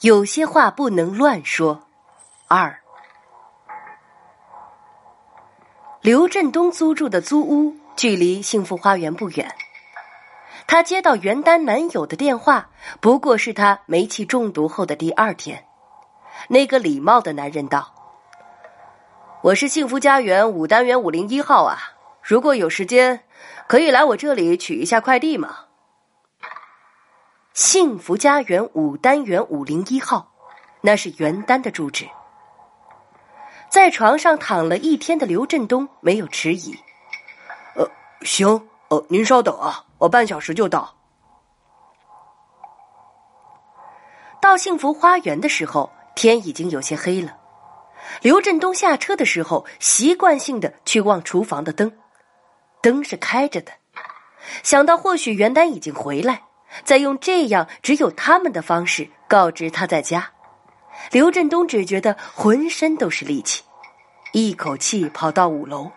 有些话不能乱说。二，刘振东租住的租屋距离幸福花园不远。他接到袁丹男友的电话，不过是他煤气中毒后的第二天。那个礼貌的男人道：“我是幸福家园五单元五零一号啊，如果有时间，可以来我这里取一下快递吗？”幸福家园五单元五零一号，那是袁丹的住址。在床上躺了一天的刘振东没有迟疑。呃，行，呃，您稍等啊，我半小时就到。到幸福花园的时候，天已经有些黑了。刘振东下车的时候，习惯性的去望厨房的灯，灯是开着的。想到或许袁丹已经回来。再用这样只有他们的方式告知他在家，刘振东只觉得浑身都是力气，一口气跑到五楼，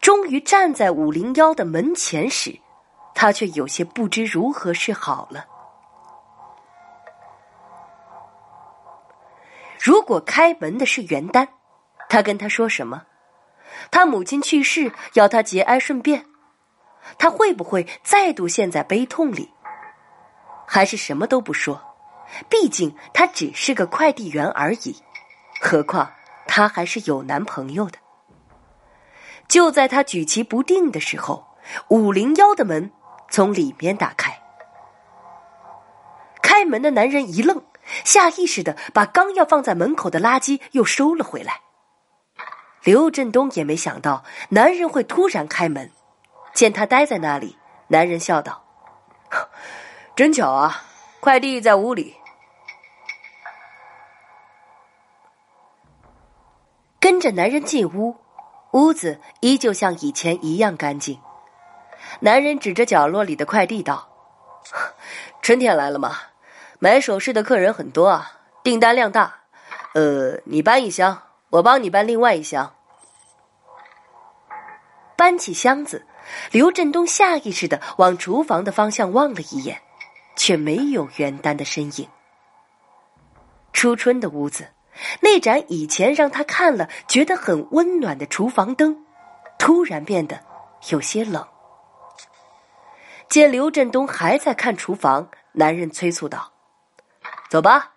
终于站在五零幺的门前时，他却有些不知如何是好了。如果开门的是袁丹，他跟他说什么？他母亲去世，要他节哀顺变，他会不会再度陷在悲痛里？还是什么都不说，毕竟他只是个快递员而已。何况他还是有男朋友的。就在他举棋不定的时候，五零幺的门从里面打开。开门的男人一愣，下意识的把刚要放在门口的垃圾又收了回来。刘振东也没想到男人会突然开门，见他呆在那里，男人笑道。真巧啊，快递在屋里。跟着男人进屋，屋子依旧像以前一样干净。男人指着角落里的快递道：“春天来了嘛，买首饰的客人很多啊，订单量大。呃，你搬一箱，我帮你搬另外一箱。”搬起箱子，刘振东下意识的往厨房的方向望了一眼。却没有袁丹的身影。初春的屋子，那盏以前让他看了觉得很温暖的厨房灯，突然变得有些冷。见刘振东还在看厨房，男人催促道：“走吧。”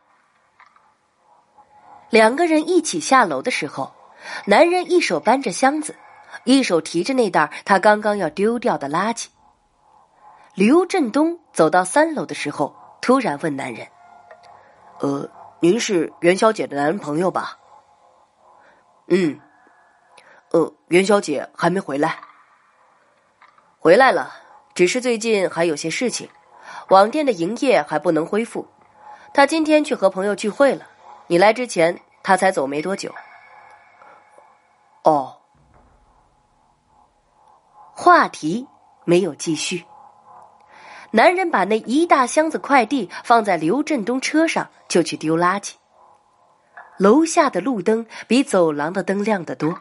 两个人一起下楼的时候，男人一手搬着箱子，一手提着那袋他刚刚要丢掉的垃圾。刘振东走到三楼的时候，突然问男人：“呃，您是元宵姐的男朋友吧？”“嗯。”“呃，元宵姐还没回来。”“回来了，只是最近还有些事情，网店的营业还不能恢复。他今天去和朋友聚会了，你来之前他才走没多久。”“哦。”话题没有继续。男人把那一大箱子快递放在刘振东车上，就去丢垃圾。楼下的路灯比走廊的灯亮得多，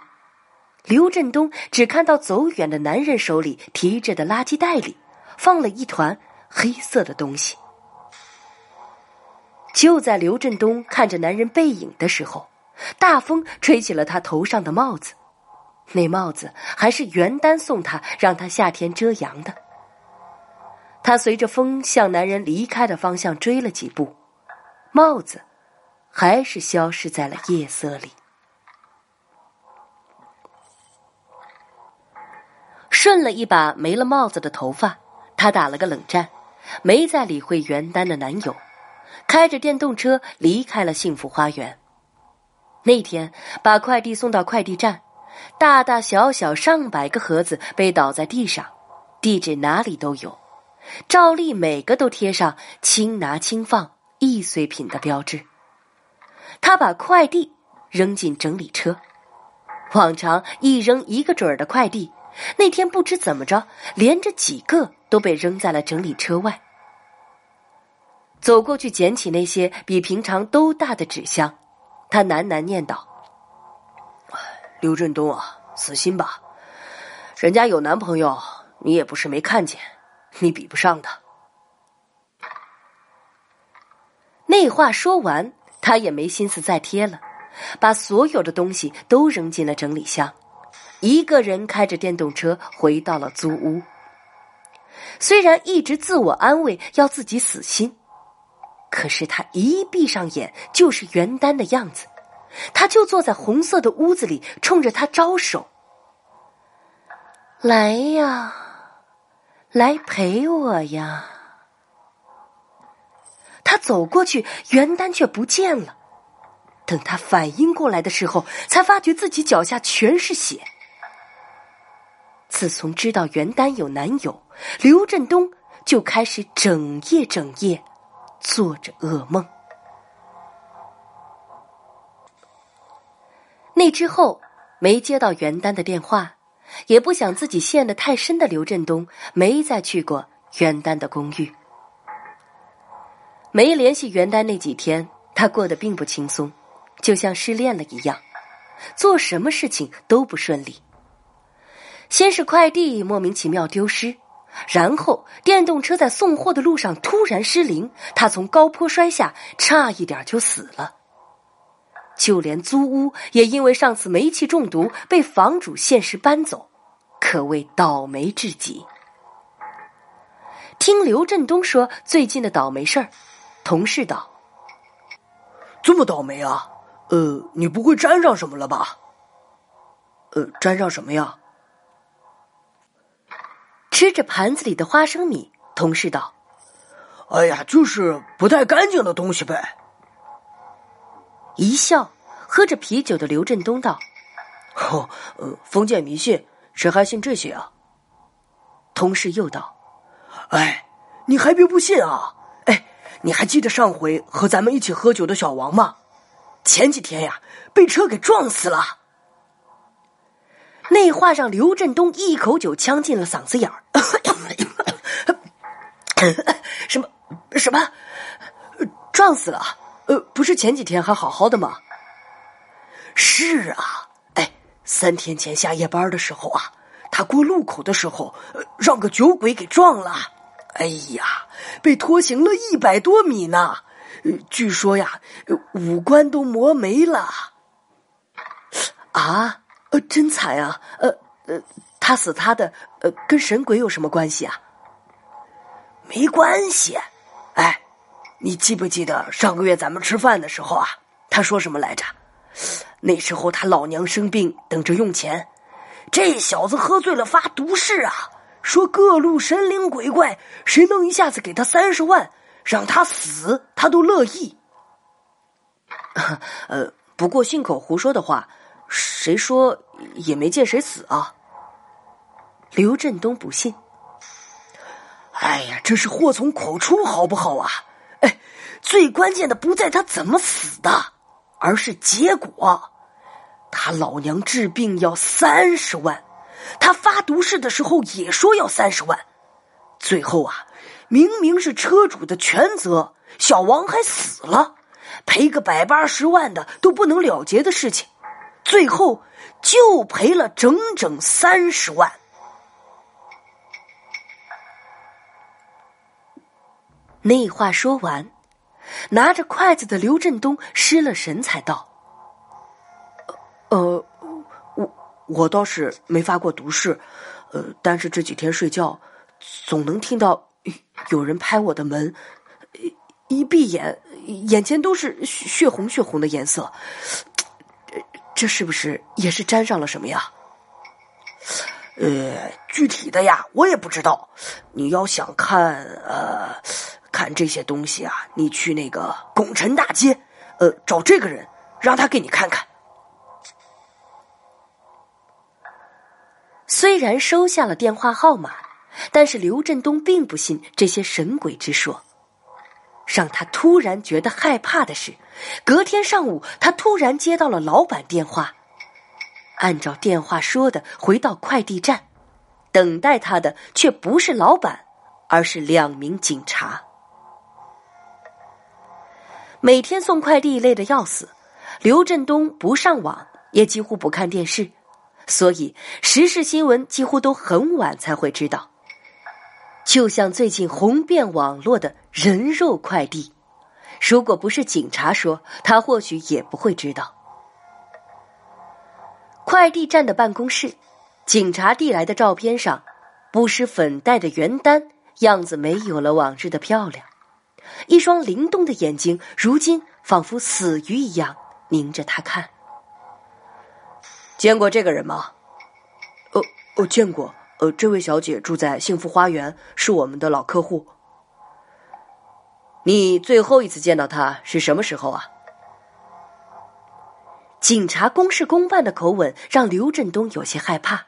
刘振东只看到走远的男人手里提着的垃圾袋里放了一团黑色的东西。就在刘振东看着男人背影的时候，大风吹起了他头上的帽子，那帽子还是袁丹送他，让他夏天遮阳的。他随着风向男人离开的方向追了几步，帽子还是消失在了夜色里。顺了一把没了帽子的头发，他打了个冷战，没再理会袁丹的男友，开着电动车离开了幸福花园。那天把快递送到快递站，大大小小上百个盒子被倒在地上，地址哪里都有。照例每个都贴上“轻拿轻放，易碎品”的标志。他把快递扔进整理车，往常一扔一个准儿的快递，那天不知怎么着，连着几个都被扔在了整理车外。走过去捡起那些比平常都大的纸箱，他喃喃念叨：“刘振东啊，死心吧，人家有男朋友，你也不是没看见。”你比不上他。那话说完，他也没心思再贴了，把所有的东西都扔进了整理箱，一个人开着电动车回到了租屋。虽然一直自我安慰要自己死心，可是他一闭上眼就是袁丹的样子，他就坐在红色的屋子里，冲着他招手：“来呀，来陪我呀！”他走过去，袁丹却不见了。等他反应过来的时候，才发觉自己脚下全是血。自从知道袁丹有男友，刘振东就开始整夜整夜做着噩梦。那之后没接到袁丹的电话，也不想自己陷得太深的刘振东，没再去过袁丹的公寓。没联系袁丹那几天，他过得并不轻松，就像失恋了一样，做什么事情都不顺利。先是快递莫名其妙丢失，然后电动车在送货的路上突然失灵，他从高坡摔下，差一点就死了。就连租屋也因为上次煤气中毒被房主限时搬走，可谓倒霉至极。听刘振东说最近的倒霉事儿。同事道：“这么倒霉啊？呃，你不会沾上什么了吧？呃，沾上什么呀？”吃着盘子里的花生米，同事道：“哎呀，就是不太干净的东西呗。”一笑，喝着啤酒的刘振东道：“哦，呃，封建迷信，谁还信这些啊？”同事又道：“哎，你还别不信啊！”哎你还记得上回和咱们一起喝酒的小王吗？前几天呀，被车给撞死了。那话让刘振东一口酒呛进了嗓子眼儿。什么？什么？撞死了？呃，不是前几天还好好的吗？是啊，哎，三天前下夜班的时候啊，他过路口的时候，呃让个酒鬼给撞了。哎呀，被拖行了一百多米呢！据说呀，五官都磨没了。啊，呃，真惨啊！呃呃，他死他的，呃，跟神鬼有什么关系啊？没关系。哎，你记不记得上个月咱们吃饭的时候啊？他说什么来着？那时候他老娘生病，等着用钱，这小子喝醉了发毒誓啊！说各路神灵鬼怪，谁能一下子给他三十万，让他死，他都乐意。呃，不过信口胡说的话，谁说也没见谁死啊？刘振东不信。哎呀，这是祸从口出，好不好啊？最关键的不在他怎么死的，而是结果。他老娘治病要三十万。他发毒誓的时候也说要三十万，最后啊，明明是车主的全责，小王还死了，赔个百八十万的都不能了结的事情，最后就赔了整整三十万。那话说完，拿着筷子的刘振东失了神，才道：“呃。”我我倒是没发过毒誓，呃，但是这几天睡觉总能听到有人拍我的门，一闭眼眼前都是血红血红的颜色，这是不是也是沾上了什么呀？呃，具体的呀，我也不知道。你要想看呃看这些东西啊，你去那个拱辰大街，呃，找这个人，让他给你看看。虽然收下了电话号码，但是刘振东并不信这些神鬼之说。让他突然觉得害怕的是，隔天上午他突然接到了老板电话，按照电话说的回到快递站，等待他的却不是老板，而是两名警察。每天送快递累得要死，刘振东不上网，也几乎不看电视。所以，时事新闻几乎都很晚才会知道。就像最近红遍网络的人肉快递，如果不是警察说，他或许也不会知道。快递站的办公室，警察递来的照片上，不施粉黛的袁丹样子没有了往日的漂亮，一双灵动的眼睛如今仿佛死鱼一样凝着他看。见过这个人吗？呃，我见过。呃，这位小姐住在幸福花园，是我们的老客户。你最后一次见到她是什么时候啊？警察公事公办的口吻让刘振东有些害怕。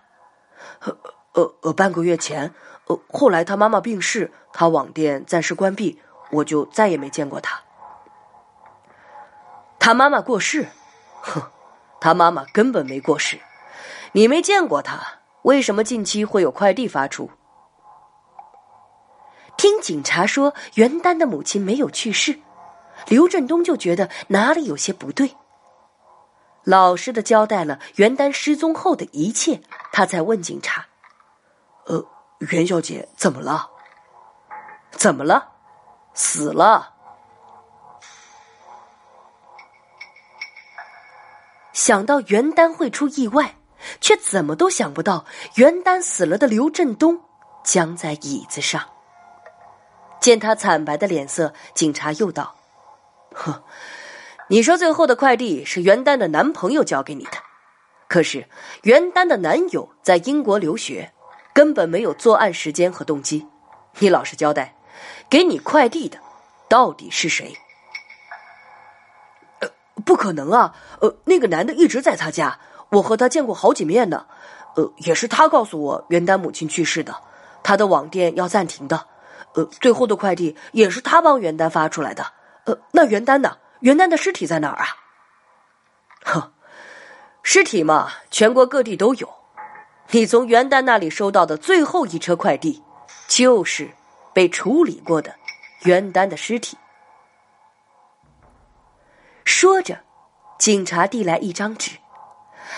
呃呃呃，半个月前。呃，后来他妈妈病逝，他网店暂时关闭，我就再也没见过他。他妈妈过世？哼，他妈妈根本没过世。你没见过他。为什么近期会有快递发出？听警察说袁丹的母亲没有去世，刘振东就觉得哪里有些不对。老实的交代了袁丹失踪后的一切，他才问警察：“呃，袁小姐怎么了？怎么了？死了。”想到袁丹会出意外。却怎么都想不到，袁丹死了的刘振东僵在椅子上。见他惨白的脸色，警察又道：“呵，你说最后的快递是袁丹的男朋友交给你的，可是袁丹的男友在英国留学，根本没有作案时间和动机。你老实交代，给你快递的到底是谁？”呃，不可能啊！呃，那个男的一直在他家。我和他见过好几面呢，呃，也是他告诉我袁丹母亲去世的，他的网店要暂停的，呃，最后的快递也是他帮袁丹发出来的，呃，那袁丹呢？袁丹的尸体在哪儿啊？哼，尸体嘛，全国各地都有。你从袁丹那里收到的最后一车快递，就是被处理过的袁丹的尸体。说着，警察递来一张纸。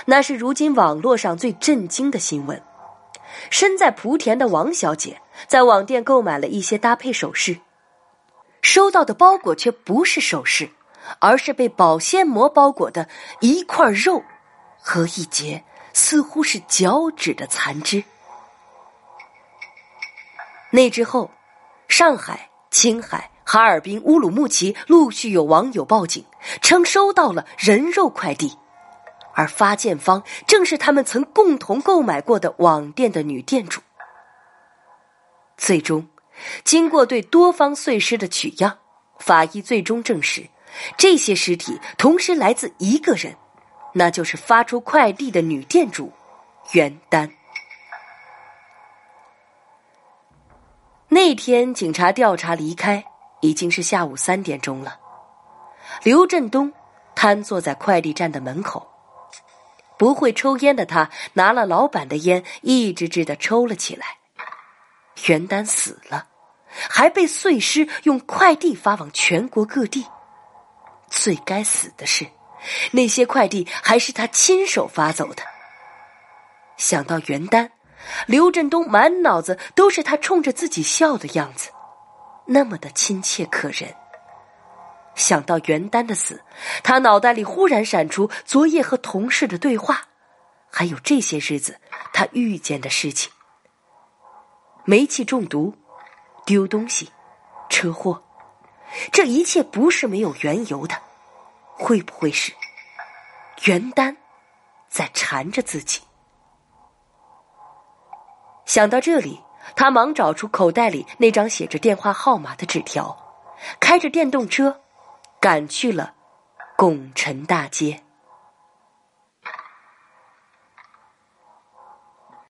那是如今网络上最震惊的新闻。身在莆田的王小姐在网店购买了一些搭配首饰，收到的包裹却不是首饰，而是被保鲜膜包裹的一块肉和一截似乎是脚趾的残肢。那之后，上海、青海、哈尔滨、乌鲁木齐陆续有网友报警，称收到了人肉快递。而发件方正是他们曾共同购买过的网店的女店主。最终，经过对多方碎尸的取样，法医最终证实，这些尸体同时来自一个人，那就是发出快递的女店主袁丹。那天，警察调查离开已经是下午三点钟了。刘振东瘫坐在快递站的门口。不会抽烟的他拿了老板的烟，一支支的抽了起来。袁丹死了，还被碎尸用快递发往全国各地。最该死的是，那些快递还是他亲手发走的。想到袁丹，刘振东满脑子都是他冲着自己笑的样子，那么的亲切可人。想到袁丹的死，他脑袋里忽然闪出昨夜和同事的对话，还有这些日子他遇见的事情：煤气中毒、丢东西、车祸，这一切不是没有缘由的。会不会是袁丹在缠着自己？想到这里，他忙找出口袋里那张写着电话号码的纸条，开着电动车。赶去了，拱辰大街。